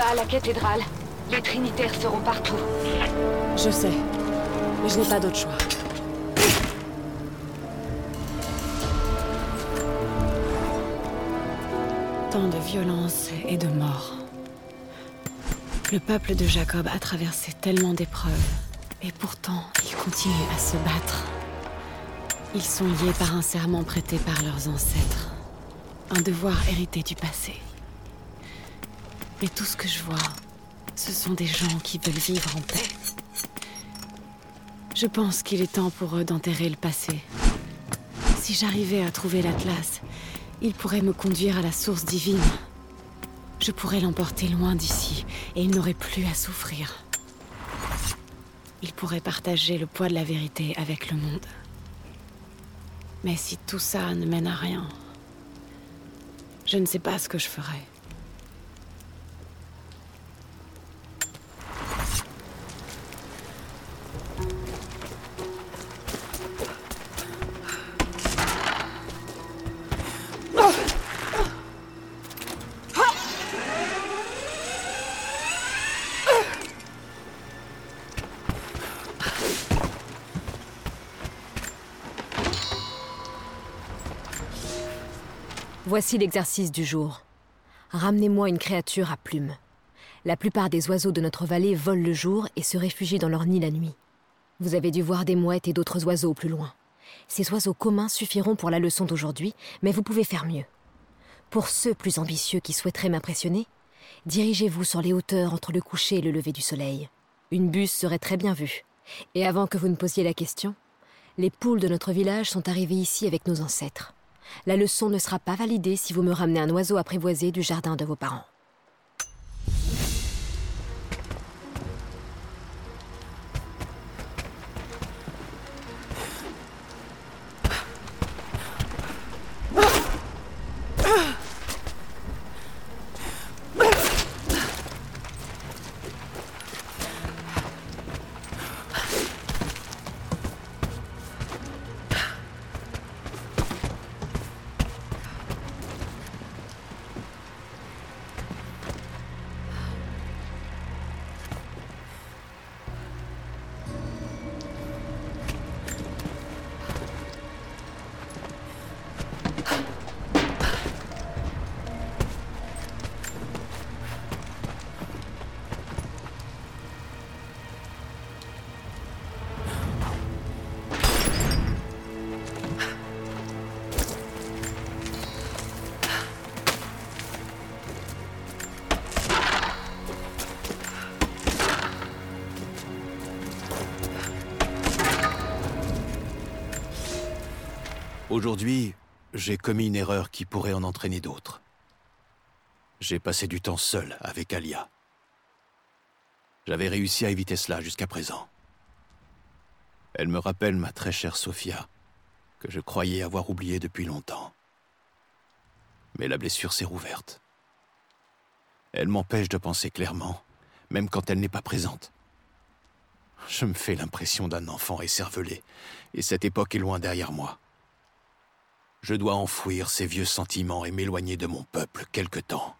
À la cathédrale, les trinitaires seront partout. Je sais. Mais je n'ai pas d'autre choix. Tant de violence et de mort. Le peuple de Jacob a traversé tellement d'épreuves. Et pourtant, ils continuent à se battre. Ils sont liés par un serment prêté par leurs ancêtres. Un devoir hérité du passé. Mais tout ce que je vois, ce sont des gens qui veulent vivre en paix. Je pense qu'il est temps pour eux d'enterrer le passé. Si j'arrivais à trouver l'Atlas, il pourrait me conduire à la source divine. Je pourrais l'emporter loin d'ici, et il n'aurait plus à souffrir. Il pourrait partager le poids de la vérité avec le monde. Mais si tout ça ne mène à rien, je ne sais pas ce que je ferai. Voici l'exercice du jour. Ramenez-moi une créature à plumes. La plupart des oiseaux de notre vallée volent le jour et se réfugient dans leur nid la nuit. Vous avez dû voir des mouettes et d'autres oiseaux plus loin. Ces oiseaux communs suffiront pour la leçon d'aujourd'hui, mais vous pouvez faire mieux. Pour ceux plus ambitieux qui souhaiteraient m'impressionner, dirigez-vous sur les hauteurs entre le coucher et le lever du soleil. Une buse serait très bien vue. Et avant que vous ne posiez la question, les poules de notre village sont arrivées ici avec nos ancêtres. La leçon ne sera pas validée si vous me ramenez un oiseau apprivoisé du jardin de vos parents. Aujourd'hui, j'ai commis une erreur qui pourrait en entraîner d'autres. J'ai passé du temps seul avec Alia. J'avais réussi à éviter cela jusqu'à présent. Elle me rappelle ma très chère Sophia, que je croyais avoir oubliée depuis longtemps. Mais la blessure s'est rouverte. Elle m'empêche de penser clairement, même quand elle n'est pas présente. Je me fais l'impression d'un enfant écervelé, et cette époque est loin derrière moi. Je dois enfouir ces vieux sentiments et m'éloigner de mon peuple quelque temps.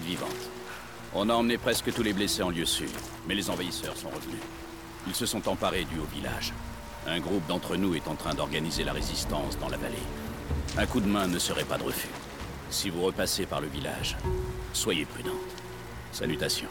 Vous. On a emmené presque tous les blessés en lieu sûr, mais les envahisseurs sont revenus. Ils se sont emparés du haut village. Un groupe d'entre nous est en train d'organiser la résistance dans la vallée. Un coup de main ne serait pas de refus. Si vous repassez par le village, soyez prudente. Salutations.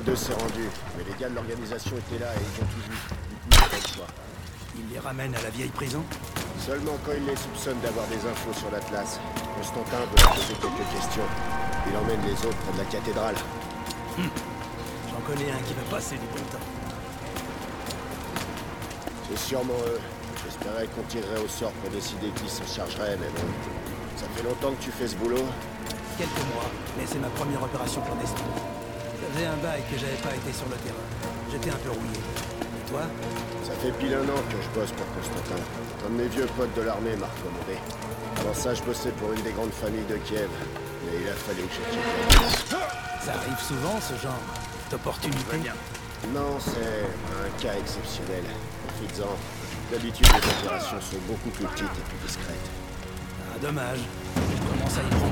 D'eux s'est rendu, mais les gars de l'organisation étaient là et ils ont tout vu. Du coup, pas le choix. Ils les ramènent à la vieille prison Seulement quand il les soupçonne d'avoir des infos sur l'Atlas, Constantin veut leur poser quelques questions. Il emmène les autres près de la cathédrale. J'en connais un qui va passer du bon temps. C'est sûrement eux. J'espérais qu'on tirerait au sort pour décider qui s'en chargerait, mais bon. Ça fait longtemps que tu fais ce boulot Quelques mois, mais c'est ma première opération clandestine. Faisait un bail que j'avais pas été sur le terrain. J'étais un peu rouillé. Et toi Ça fait pile un an que je bosse pour Constantin. Un de mes vieux potes de l'armée m'a recommandé. Avant ça, je bossais pour une des grandes familles de Kiev. Mais il a fallu que je. Ça arrive souvent, ce genre d'opportunité Non, c'est un cas exceptionnel. Profites-en. D'habitude, les opérations sont beaucoup plus petites et plus discrètes. Ah, dommage. Je commence à y prendre.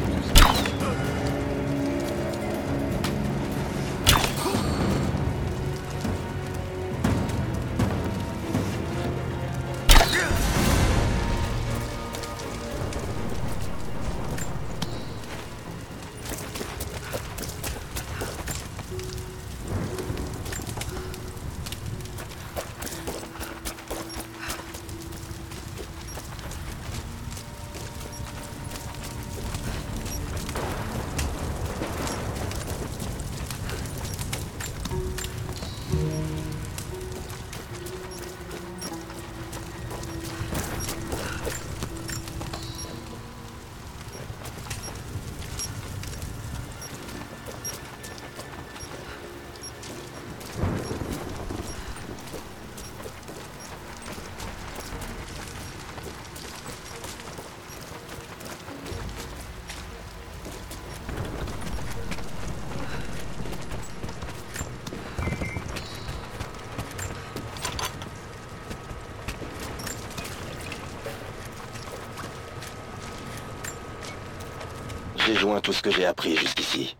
Tout ce que j'ai appris jusqu'ici.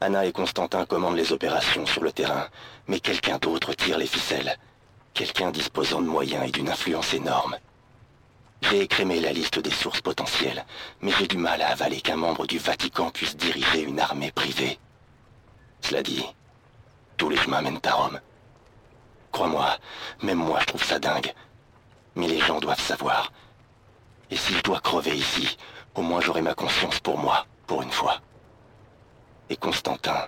Anna et Constantin commandent les opérations sur le terrain, mais quelqu'un d'autre tire les ficelles. Quelqu'un disposant de moyens et d'une influence énorme. J'ai écrémé la liste des sources potentielles, mais j'ai du mal à avaler qu'un membre du Vatican puisse diriger une armée privée. Cela dit, tous les chemins mènent à Rome. Crois-moi, même moi je trouve ça dingue. Mais les gens doivent savoir. Et si je dois crever ici, au moins j'aurai ma conscience pour moi, pour une fois. Et Constantin,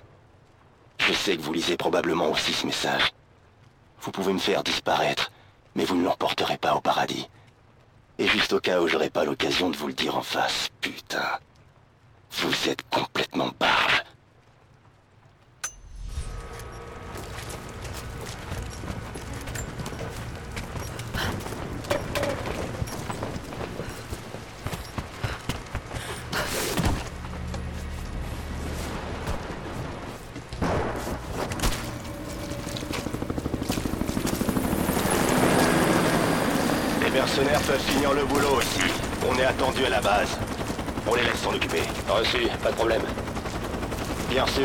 je sais que vous lisez probablement aussi ce message. Vous pouvez me faire disparaître, mais vous ne l'emporterez pas au paradis. Et juste au cas où j'aurai pas l'occasion de vous le dire en face, putain. Vous êtes complètement barge. Mercenaires peuvent finir le boulot ici. On est attendu à la base. On les laisse s'en occuper. Reçu, pas de problème. Bien reçu.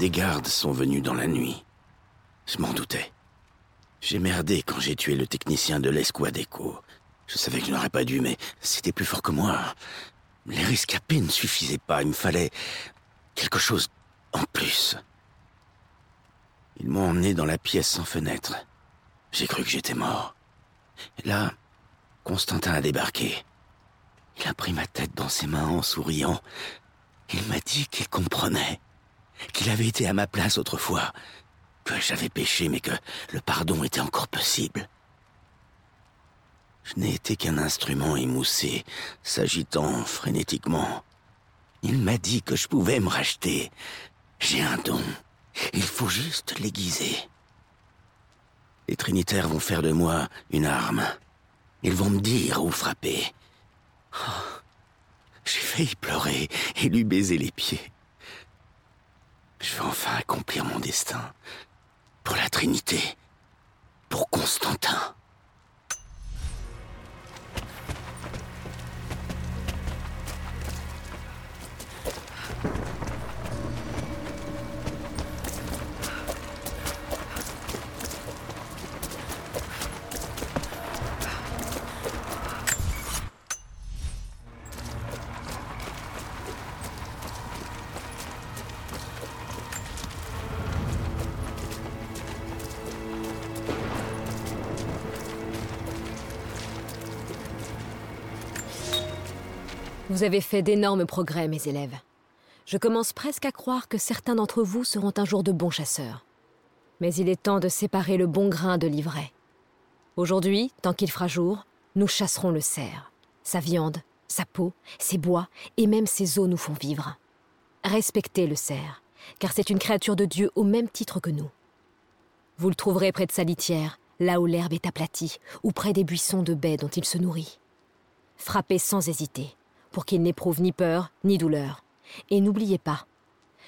Des gardes sont venus dans la nuit. Je m'en doutais. J'ai merdé quand j'ai tué le technicien de l'escouade. Je savais que je n'aurais pas dû, mais c'était plus fort que moi. Les rescapés ne suffisaient pas, il me fallait quelque chose en plus. Ils m'ont emmené dans la pièce sans fenêtre. J'ai cru que j'étais mort. Là, Constantin a débarqué. Il a pris ma tête dans ses mains en souriant. Il m'a dit qu'il comprenait, qu'il avait été à ma place autrefois, que j'avais péché mais que le pardon était encore possible. Je n'ai été qu'un instrument émoussé, s'agitant frénétiquement. Il m'a dit que je pouvais me racheter. J'ai un don. Il faut juste l'aiguiser. Les Trinitaires vont faire de moi une arme. Ils vont me dire où frapper. Oh, J'ai failli pleurer et lui baiser les pieds. Je vais enfin accomplir mon destin. Pour la Trinité. Pour Constantin. Vous avez fait d'énormes progrès, mes élèves. Je commence presque à croire que certains d'entre vous seront un jour de bons chasseurs. Mais il est temps de séparer le bon grain de l'ivraie. Aujourd'hui, tant qu'il fera jour, nous chasserons le cerf. Sa viande, sa peau, ses bois et même ses os nous font vivre. Respectez le cerf, car c'est une créature de Dieu au même titre que nous. Vous le trouverez près de sa litière, là où l'herbe est aplatie, ou près des buissons de baies dont il se nourrit. Frappez sans hésiter, pour qu'il n'éprouve ni peur ni douleur. Et n'oubliez pas,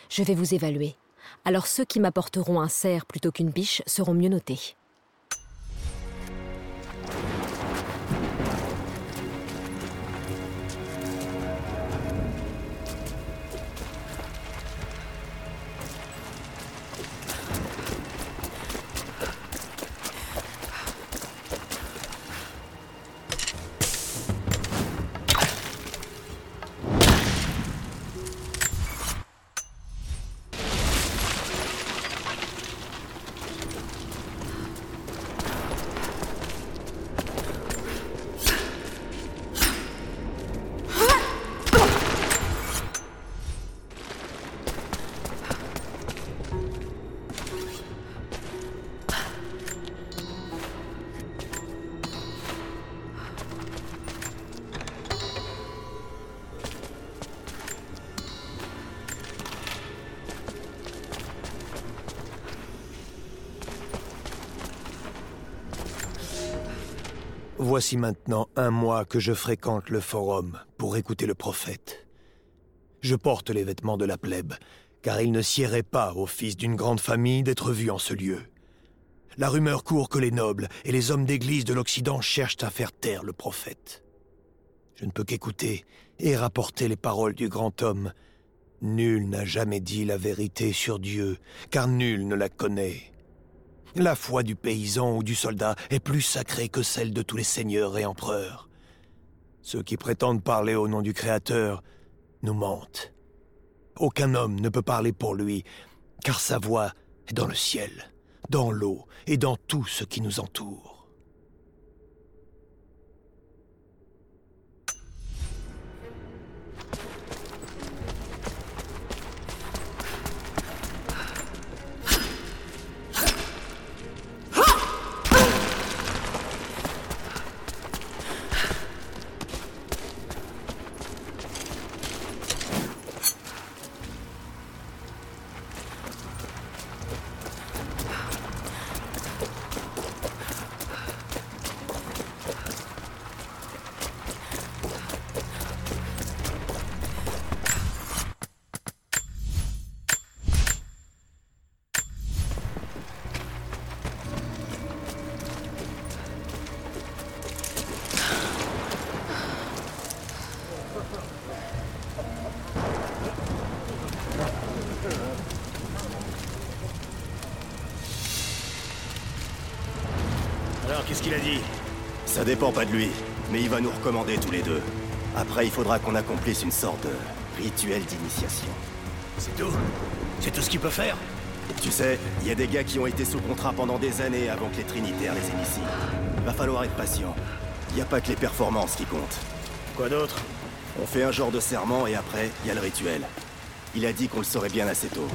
je vais vous évaluer. Alors ceux qui m'apporteront un cerf plutôt qu'une biche seront mieux notés. Voici maintenant un mois que je fréquente le forum pour écouter le prophète. Je porte les vêtements de la plèbe, car il ne siérait pas au fils d'une grande famille d'être vu en ce lieu. La rumeur court que les nobles et les hommes d'église de l'Occident cherchent à faire taire le prophète. Je ne peux qu'écouter et rapporter les paroles du grand homme. Nul n'a jamais dit la vérité sur Dieu, car nul ne la connaît. La foi du paysan ou du soldat est plus sacrée que celle de tous les seigneurs et empereurs. Ceux qui prétendent parler au nom du Créateur nous mentent. Aucun homme ne peut parler pour lui, car sa voix est dans le ciel, dans l'eau et dans tout ce qui nous entoure. Qu'est-ce qu'il a dit Ça dépend pas de lui, mais il va nous recommander tous les deux. Après, il faudra qu'on accomplisse une sorte de rituel d'initiation. C'est tout C'est tout ce qu'il peut faire Tu sais, il y a des gars qui ont été sous contrat pendant des années avant que les Trinitaires les initient. Va falloir être patient. Il n'y a pas que les performances qui comptent. Quoi d'autre On fait un genre de serment et après, il y a le rituel. Il a dit qu'on le saurait bien assez tôt.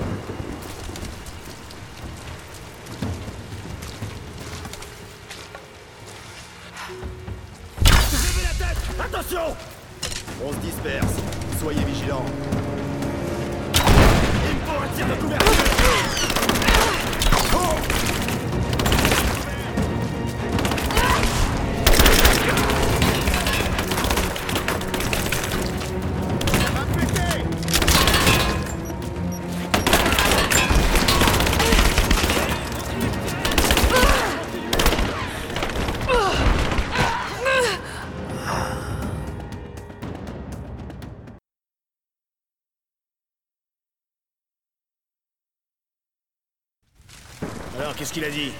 Qu'est-ce qu'il a dit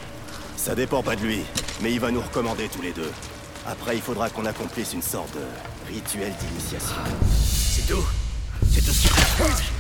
Ça dépend pas de lui, mais il va nous recommander tous les deux. Après, il faudra qu'on accomplisse une sorte de rituel d'initiation. C'est tout C'est tout ce qu'il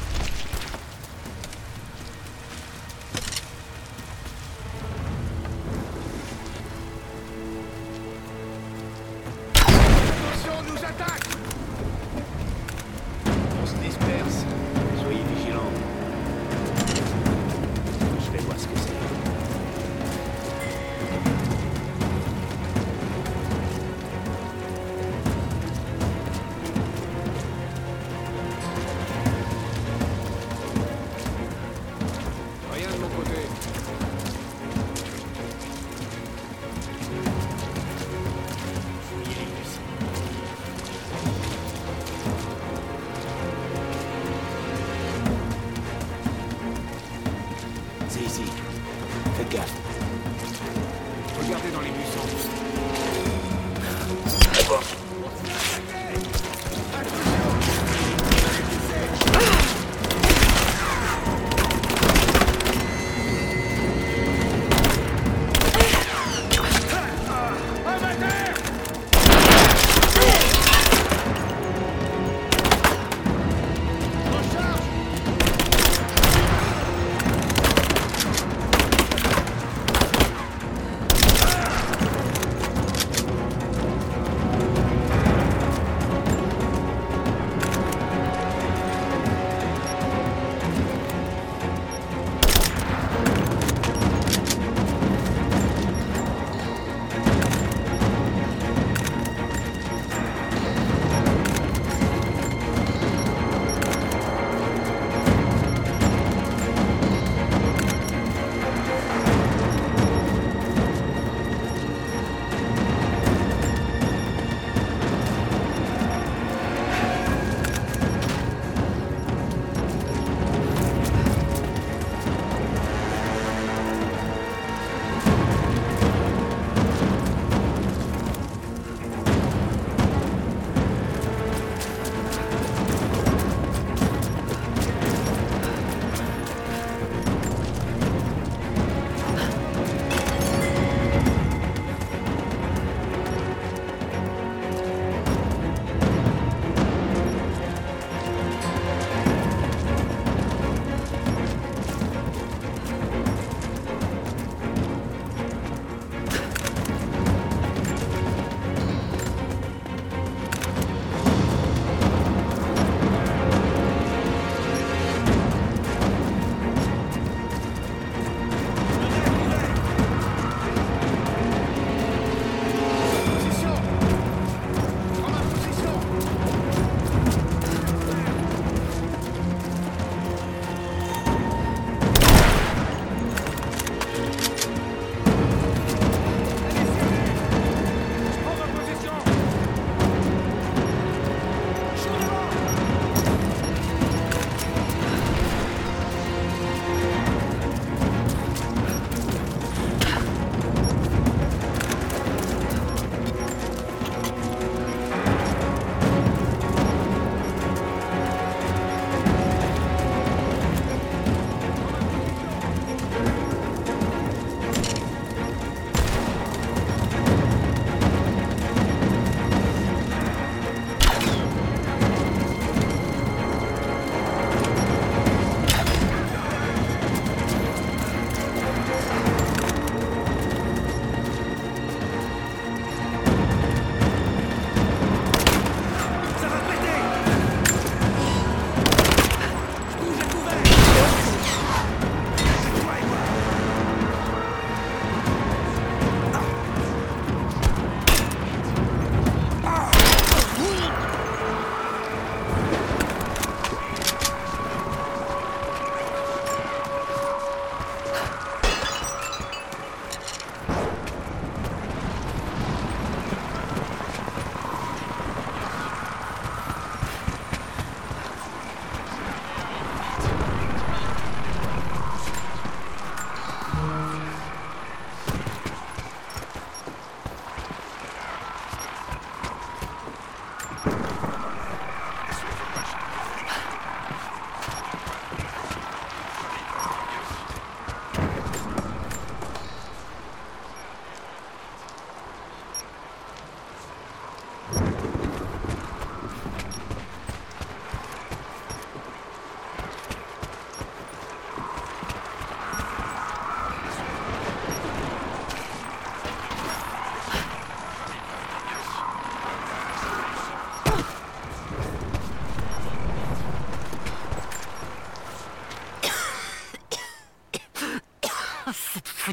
Regardez dans les buissons.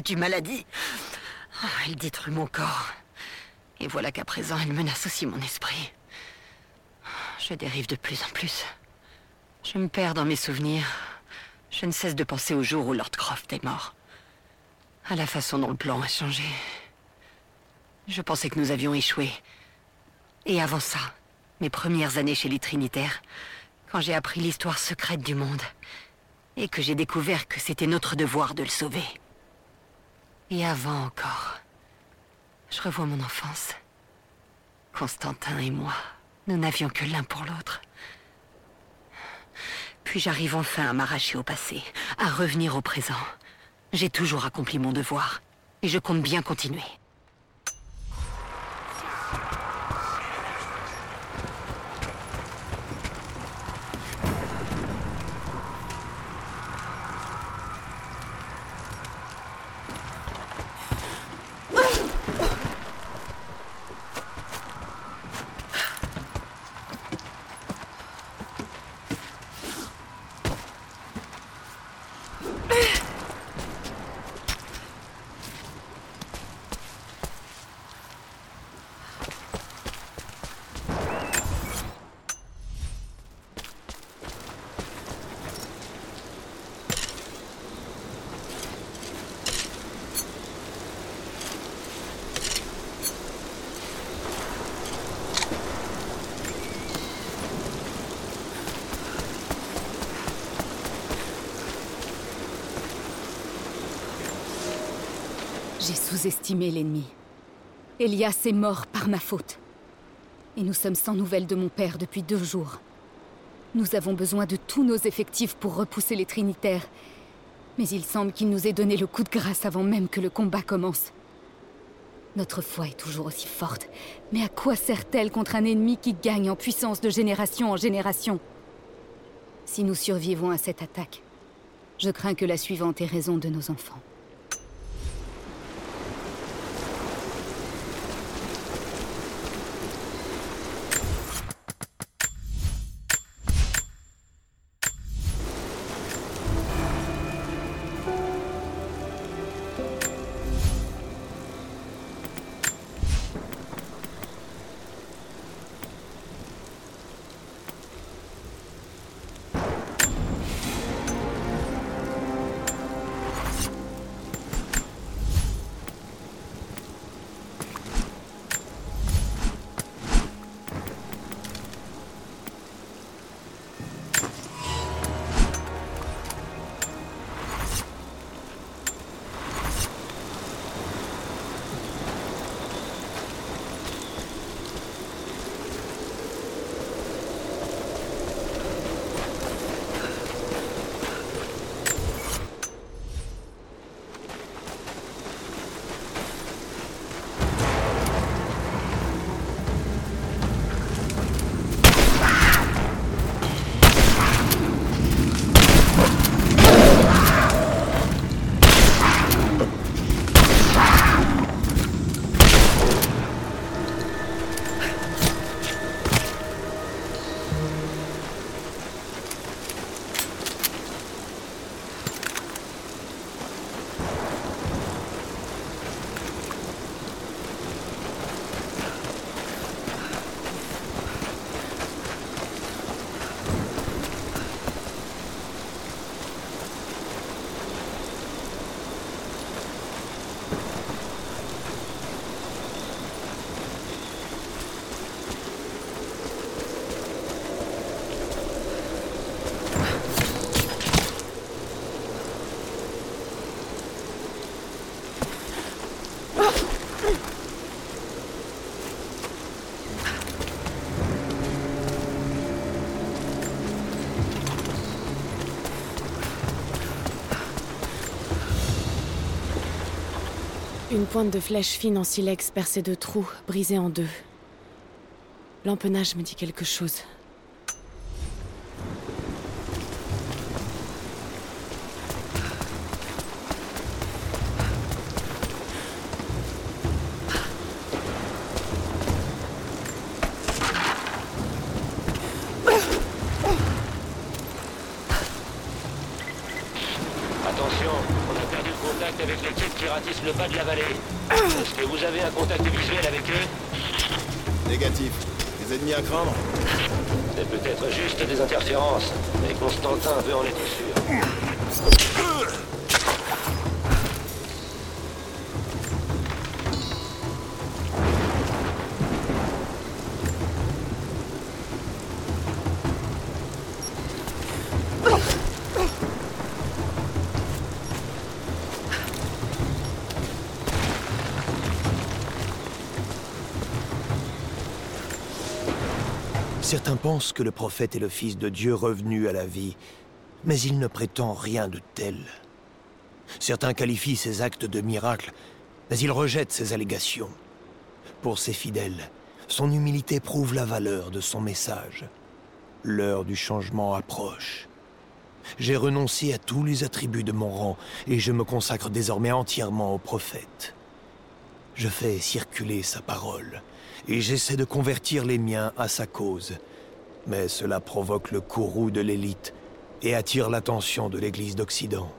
Foutue maladie. Oh, elle détruit mon corps. Et voilà qu'à présent, elle menace aussi mon esprit. Je dérive de plus en plus. Je me perds dans mes souvenirs. Je ne cesse de penser au jour où Lord Croft est mort. À la façon dont le plan a changé. Je pensais que nous avions échoué. Et avant ça, mes premières années chez les Trinitaires, quand j'ai appris l'histoire secrète du monde, et que j'ai découvert que c'était notre devoir de le sauver. Et avant encore, je revois mon enfance. Constantin et moi, nous n'avions que l'un pour l'autre. Puis j'arrive enfin à m'arracher au passé, à revenir au présent. J'ai toujours accompli mon devoir, et je compte bien continuer. J'ai sous-estimé l'ennemi. Elias est mort par ma faute. Et nous sommes sans nouvelles de mon père depuis deux jours. Nous avons besoin de tous nos effectifs pour repousser les Trinitaires. Mais il semble qu'il nous ait donné le coup de grâce avant même que le combat commence. Notre foi est toujours aussi forte. Mais à quoi sert-elle contre un ennemi qui gagne en puissance de génération en génération? Si nous survivons à cette attaque, je crains que la suivante ait raison de nos enfants. Pointe de flèche fine en silex percée de trous, brisée en deux. L'empennage me dit quelque chose. Certains pensent que le prophète est le fils de Dieu revenu à la vie, mais il ne prétend rien de tel. Certains qualifient ses actes de miracles, mais il rejette ces allégations. Pour ses fidèles, son humilité prouve la valeur de son message. L'heure du changement approche. J'ai renoncé à tous les attributs de mon rang et je me consacre désormais entièrement au prophète. Je fais circuler sa parole et j'essaie de convertir les miens à sa cause. Mais cela provoque le courroux de l'élite et attire l'attention de l'Église d'Occident.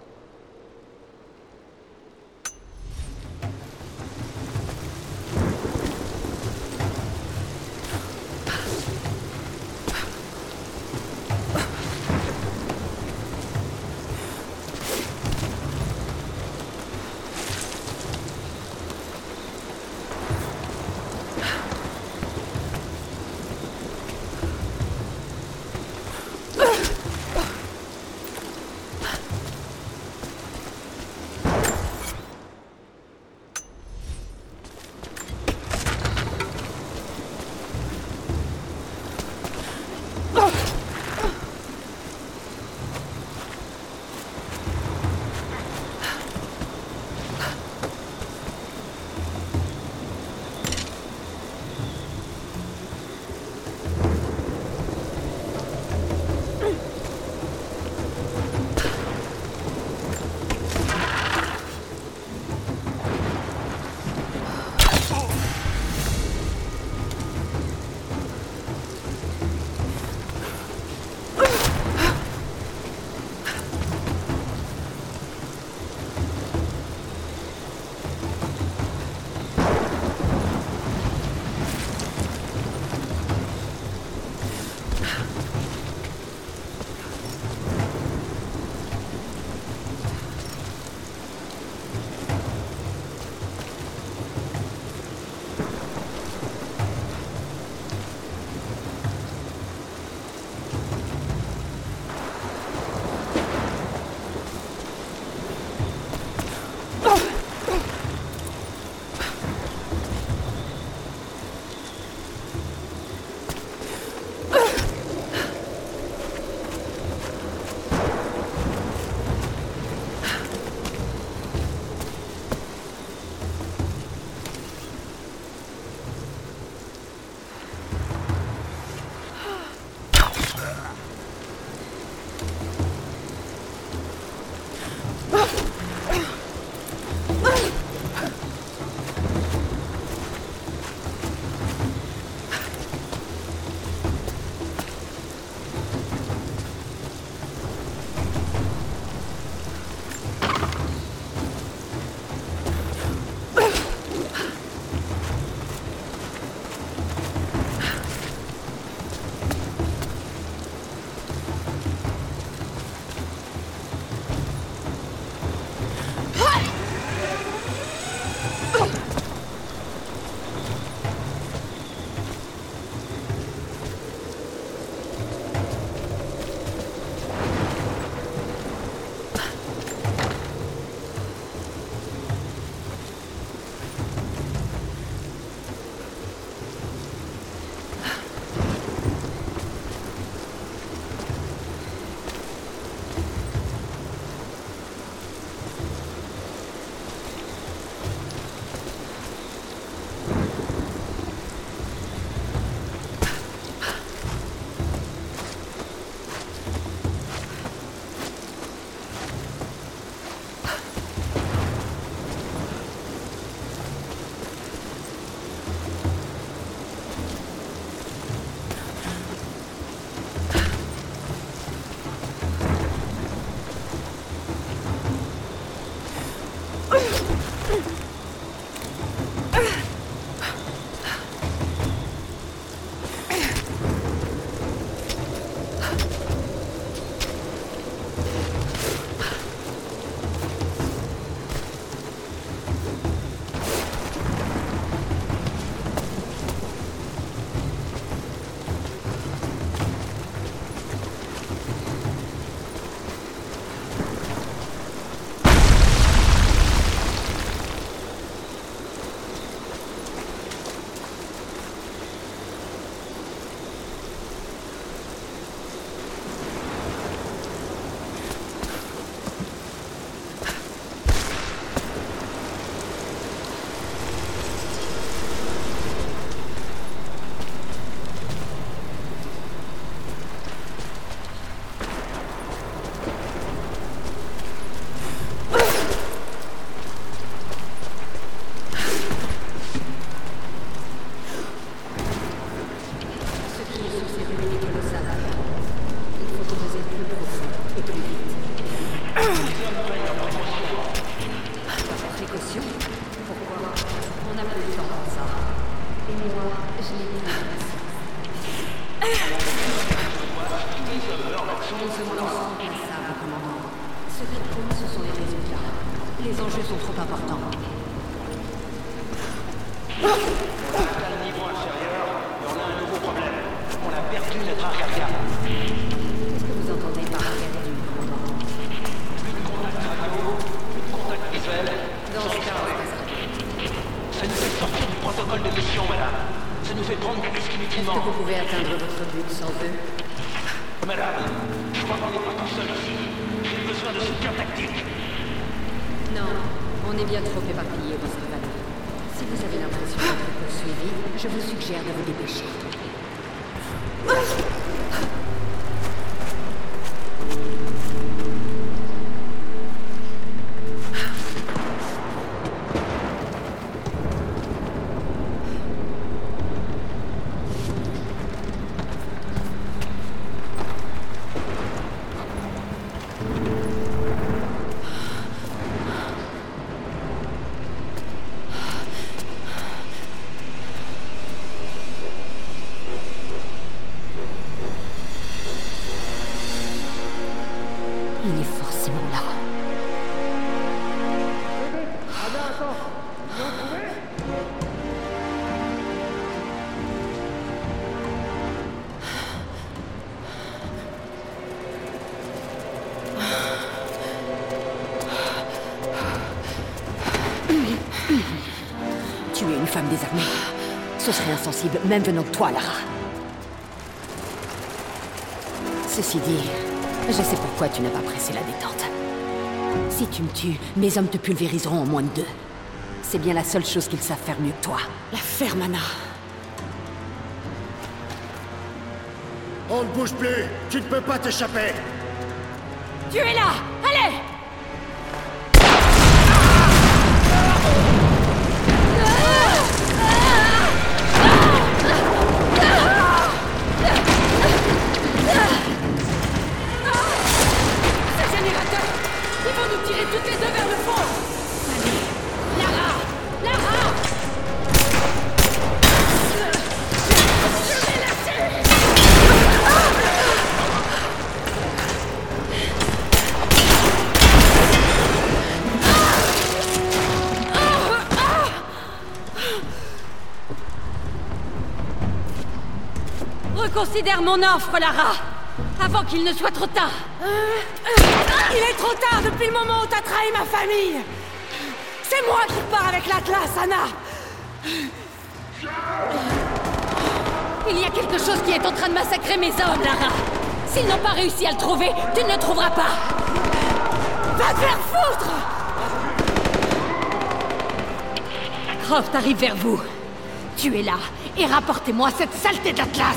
Ce serait insensible, même venant de toi, Lara. Ceci dit, je sais pourquoi tu n'as pas pressé la détente. Si tu me tues, mes hommes te pulvériseront en moins de deux. C'est bien la seule chose qu'ils savent faire mieux que toi. La ferme, Anna. On ne bouge plus Tu ne peux pas t'échapper Tu es là nous toutes les deux vers le fond. Allez Lara Lara. Je vais lâcher Reconsidère mon offre, Lara Avant qu'il ne soit trop tard Il est trop tard depuis le moment où t'as trahi ma famille. C'est moi qui pars avec l'Atlas, Anna. Il y a quelque chose qui est en train de massacrer mes hommes, Lara. S'ils n'ont pas réussi à le trouver, tu ne le trouveras pas. Va te faire foutre. Croft arrive vers vous. Tu es là, et rapportez-moi cette saleté d'Atlas